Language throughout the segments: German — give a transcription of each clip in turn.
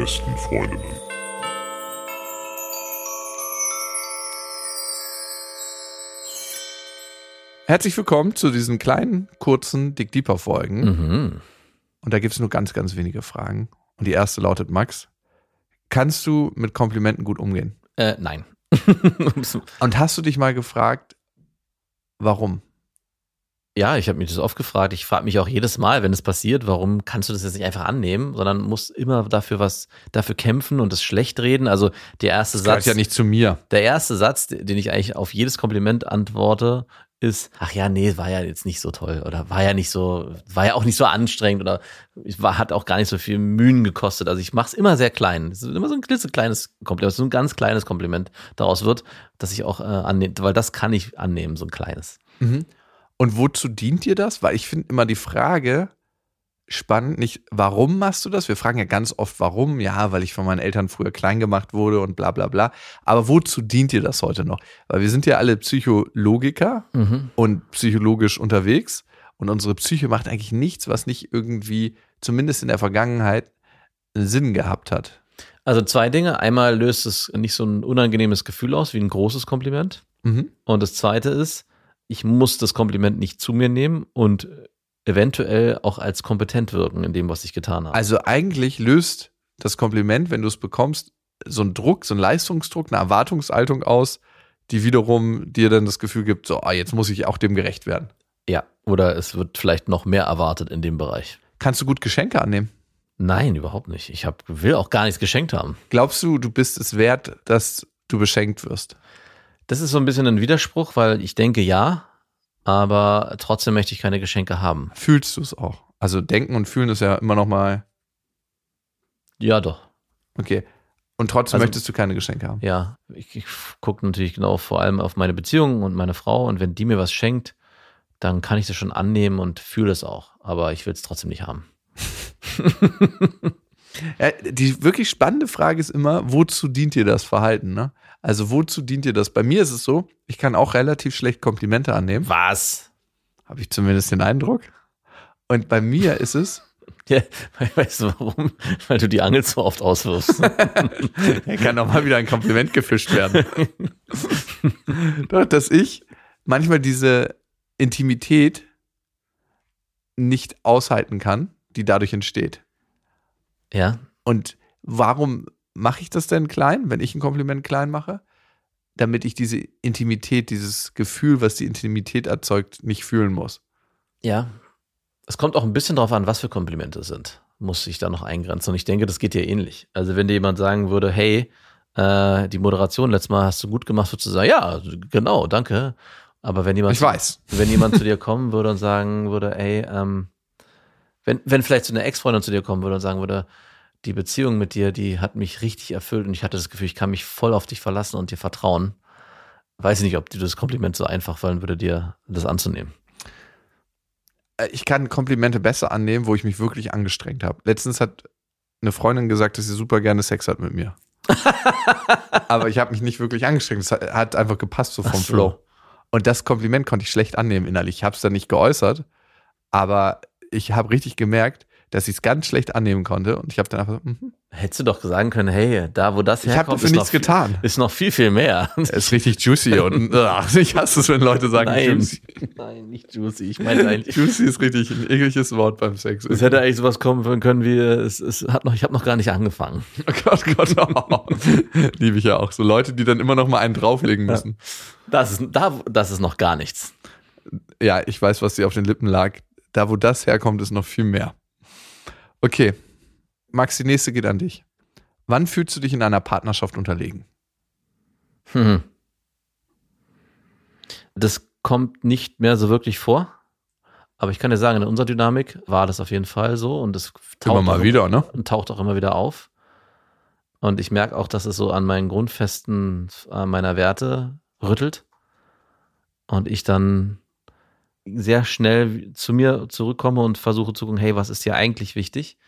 besten Freundinnen. Herzlich willkommen zu diesen kleinen, kurzen Dick Deeper Folgen. Mhm. Und da gibt es nur ganz, ganz wenige Fragen. Und die erste lautet, Max, kannst du mit Komplimenten gut umgehen? Äh, nein. Und hast du dich mal gefragt, warum? Ja, ich habe mich das oft gefragt. Ich frage mich auch jedes Mal, wenn es passiert, warum kannst du das jetzt nicht einfach annehmen, sondern musst immer dafür was, dafür kämpfen und es schlecht reden. Also der erste Das Satz, ja nicht zu mir. der erste Satz, den ich eigentlich auf jedes Kompliment antworte, ist, ach ja, nee, war ja jetzt nicht so toll oder war ja nicht so, war ja auch nicht so anstrengend oder war, hat auch gar nicht so viel Mühen gekostet. Also ich mache es immer sehr klein. Es ist immer so ein klitzekleines Kompliment, so ein ganz kleines Kompliment daraus wird, dass ich auch äh, annehme, weil das kann ich annehmen, so ein kleines. Mhm. Und wozu dient dir das? Weil ich finde immer die Frage spannend, nicht warum machst du das? Wir fragen ja ganz oft, warum? Ja, weil ich von meinen Eltern früher klein gemacht wurde und bla bla bla. Aber wozu dient dir das heute noch? Weil wir sind ja alle Psychologiker Mhm. und psychologisch unterwegs und unsere Psyche macht eigentlich nichts, was nicht irgendwie, zumindest in der Vergangenheit, Sinn gehabt hat. Also zwei Dinge. Einmal löst es nicht so ein unangenehmes Gefühl aus wie ein großes Kompliment. Mhm. Und das zweite ist, ich muss das Kompliment nicht zu mir nehmen und eventuell auch als kompetent wirken in dem, was ich getan habe. Also eigentlich löst das Kompliment, wenn du es bekommst, so einen Druck, so einen Leistungsdruck, eine Erwartungshaltung aus, die wiederum dir dann das Gefühl gibt, so, ah, jetzt muss ich auch dem gerecht werden. ja. Oder es wird vielleicht noch mehr erwartet in dem Bereich. Kannst du gut Geschenke annehmen? Nein, überhaupt nicht. Ich hab, will auch gar nichts geschenkt haben. Glaubst du, du bist es wert, dass du beschenkt wirst? Das ist so ein bisschen ein Widerspruch, weil ich denke ja, aber trotzdem möchte ich keine Geschenke haben. Fühlst du es auch? Also denken und fühlen ist ja immer noch mal, Ja, doch. okay. Und trotzdem Also- möchtest du keine Geschenke haben. Ja, ich, ich gucke natürlich genau vor allem auf meine Beziehung und meine Frau und wenn die mir was schenkt, dann kann ich das schon annehmen und fühle es auch. Aber ich will es trotzdem nicht haben. Ja, die wirklich spannende Frage ist immer, wozu dient dir das Verhalten? Ne? Also wozu dient dir das? Bei mir ist es so, ich kann auch relativ schlecht Komplimente annehmen. Was? Habe ich zumindest den Eindruck. Und bei mir ist es, Ja, weißt du warum? Weil du die Angel so oft auswirfst. er kann auch mal wieder ein Kompliment gefischt werden. Doch, dass ich manchmal diese Intimität nicht aushalten kann, die dadurch entsteht. ja, Und warum mache ich das denn klein, wenn ich ein Kompliment klein mache? Damit ich diese Intimität, dieses Gefühl, was die Intimität erzeugt, nicht fühlen muss. ja. Es kommt auch ein bisschen drauf an, was für Komplimente es sind. Muss ich da noch eingrenzen. Und ich denke, das geht dir ähnlich. Also wenn dir jemand sagen würde, hey, äh, die Moderation letztes Mal hast du gut gemacht, würdest du sagen, ja, genau, danke. Aber wenn jemand Ich weiß. wenn jemand zu dir kommen würde und sagen würde, ey, ähm, wenn, wenn vielleicht so eine Ex-Freundin zu dir kommen würde und sagen würde, die Beziehung mit dir, die hat mich richtig erfüllt und ich hatte das Gefühl, ich kann mich voll auf dich verlassen und dir vertrauen, weiß ich nicht, ob dir das Kompliment so einfach fallen würde, dir das anzunehmen. Äh, Ich kann Komplimente besser annehmen, wo ich mich wirklich angestrengt habe. Letztens hat eine Freundin gesagt, dass sie super gerne Sex hat mit mir. Aber ich habe mich nicht wirklich angestrengt. Es hat- einfach gepasst so vom so. Flow. Und das Kompliment konnte ich schlecht annehmen innerlich. Ich habe es dann nicht geäußert, aber ich habe richtig gemerkt, dass ich es ganz schlecht annehmen konnte. Und ich habe dann einfach, so, mhm. Hättest du doch sagen können, hey, da wo das ich herkommt, dafür ist, nichts noch viel, getan. ist noch viel, viel mehr. Es ist richtig juicy und ach, ich hasse es, wenn Leute sagen Nein. juicy. Nein, nicht juicy. Ich meine eigentlich. Juicy ist richtig ein ekliges Wort beim Sex. Es hätte eigentlich sowas kommen können wie, es, es hat noch, ich habe noch gar nicht angefangen. Oh Gott, Gott, oh. liebe ich ja auch. So Leute, die dann immer noch mal einen drauflegen müssen. Das ist, da, das ist noch gar nichts. Ja, ich weiß, was dir auf den Lippen lag. Da, wo das herkommt, ist noch viel mehr. Okay, Max, die nächste geht an dich. Wann fühlst du dich in einer Partnerschaft unterlegen? Hm. Das kommt nicht mehr so wirklich vor. Aber ich kann dir sagen, in unserer Dynamik war das auf jeden Fall so und es Immer mal wieder, ne? und taucht auch immer wieder auf. Und ich merke auch, dass es so an meinen Grundfesten äh, meiner Werte rüttelt. Und ich dann sehr schnell zu mir zurückkomme und versuche zu gucken, hey, was ist dir eigentlich wichtig?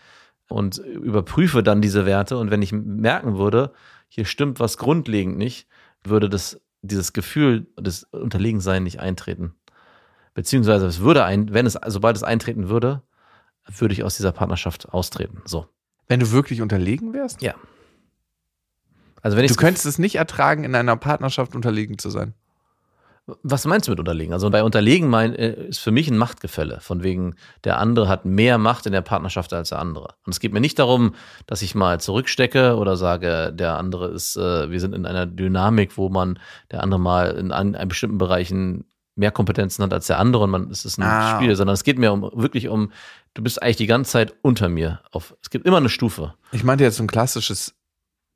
Und überprüfe dann diese Werte. Und wenn ich merken würde, hier stimmt was grundlegend nicht, würde das, dieses Gefühl des Unterlegensein nicht eintreten. Beziehungsweise es würde ein, wenn es, sobald es eintreten würde, würde ich aus dieser Partnerschaft austreten. So. Wenn du wirklich unterlegen wärst? Ja. Also wenn ich Du könntest es nicht ertragen, in einer Partnerschaft unterlegen zu sein. Was meinst du mit unterlegen? Also bei unterlegen mein, äh, ist für mich ein Machtgefälle. Von wegen, der andere hat mehr Macht in der Partnerschaft als der andere. Und es geht mir nicht darum, dass ich mal zurückstecke oder sage, der andere ist, äh, wir sind in einer Dynamik, wo man der andere mal in, an, in bestimmten Bereichen mehr Kompetenzen hat als der andere und man es ist ein Ah. Spiel, sondern es geht mir um wirklich um, du bist eigentlich die ganze Zeit unter mir. Auf, es gibt immer eine Stufe. Ich meinte jetzt so ein klassisches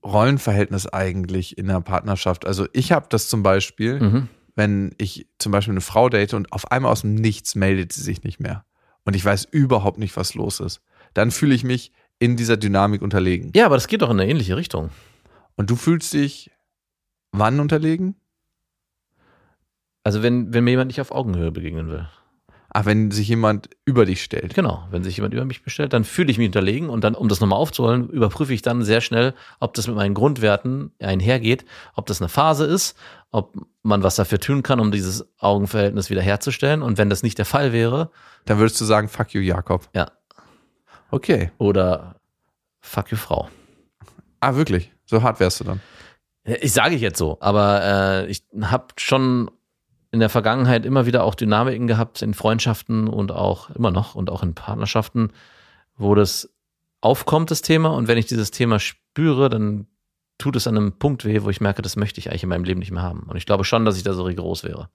Rollenverhältnis eigentlich in einer Partnerschaft. Also ich habe das zum Beispiel, Mhm. Wenn ich zum Beispiel eine Frau date und auf einmal aus dem Nichts meldet sie sich nicht mehr. Und ich weiß überhaupt nicht, was los ist. Dann fühle ich mich in dieser Dynamik unterlegen. Ja, aber das geht doch in eine ähnliche Richtung. Und du fühlst dich wann unterlegen? Also wenn, wenn mir jemand nicht auf Augenhöhe begegnen will. Ach, wenn sich jemand über dich stellt. Genau, wenn sich jemand über mich bestellt, dann fühle ich mich unterlegen und dann, um das nochmal aufzuholen, überprüfe ich dann sehr schnell, ob das mit meinen Grundwerten einhergeht, ob das eine Phase ist, ob man was dafür tun kann, um dieses Augenverhältnis wiederherzustellen. Und wenn das nicht der Fall wäre, Dann würdest du sagen, fuck you, Jakob. ja, Okay. oder fuck you Frau. Ah, wirklich? So hart wärst du dann. Ich sage ich jetzt so, aber äh, ich habe schon in der Vergangenheit immer wieder auch Dynamiken gehabt in Freundschaften und auch immer noch und auch in Partnerschaften, wo das aufkommt, das Thema. Und wenn ich dieses Thema spüre, dann tut es an einem Punkt weh, wo ich merke, das möchte ich eigentlich in meinem Leben nicht mehr haben. Und ich glaube schon, dass ich da so rigoros wäre.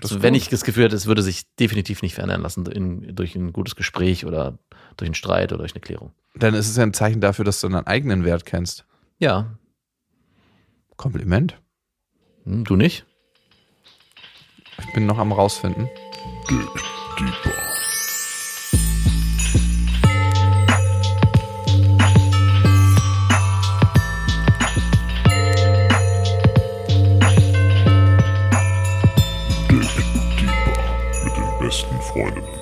Also wenn ich das Gefühl hätte, es würde sich definitiv nicht verändern lassen in, durch ein gutes Gespräch oder durch einen Streit oder durch eine Klärung. Dann ist es ja ein Zeichen dafür, dass du deinen eigenen Wert kennst. Ja, Kompliment. hm, du nicht? Ich bin noch am rausfinden. Deeper Freundinnen.